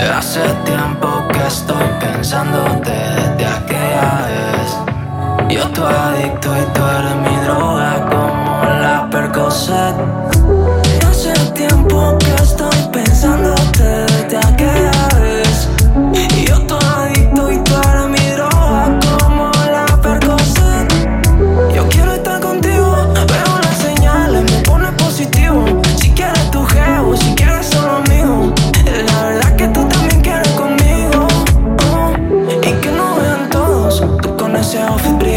Hace tiempo que estoy pensándote desde aquella vez. Yo tu adicto y tú eres mi droga como la Percocet.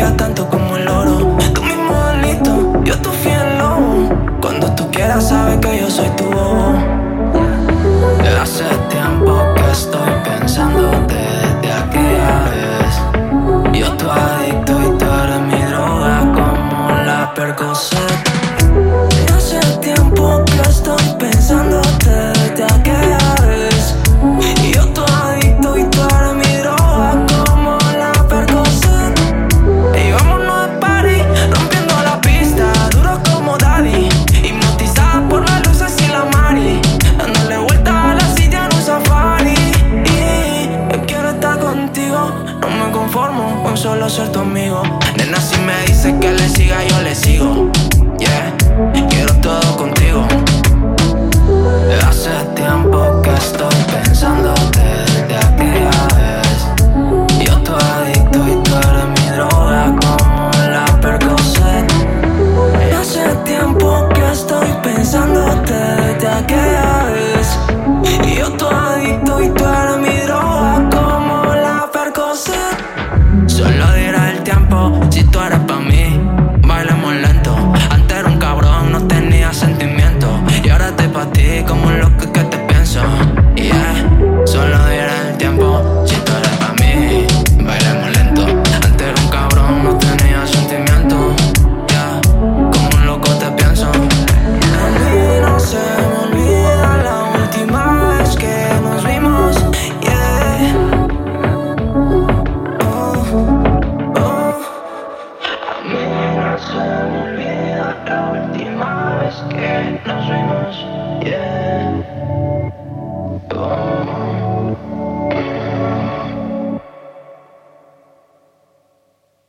quieras tanto como el oro. Tú mi modelito, yo tu fiel lobo. Cuando tú quieras, sabes que yo soy tu bobo. Hace tiempo que estoy pensando. conformo con solo ser amigo. Nena, si me dices que le siga, yo Solo dirá el tiempo. Si tú eres rain as we must.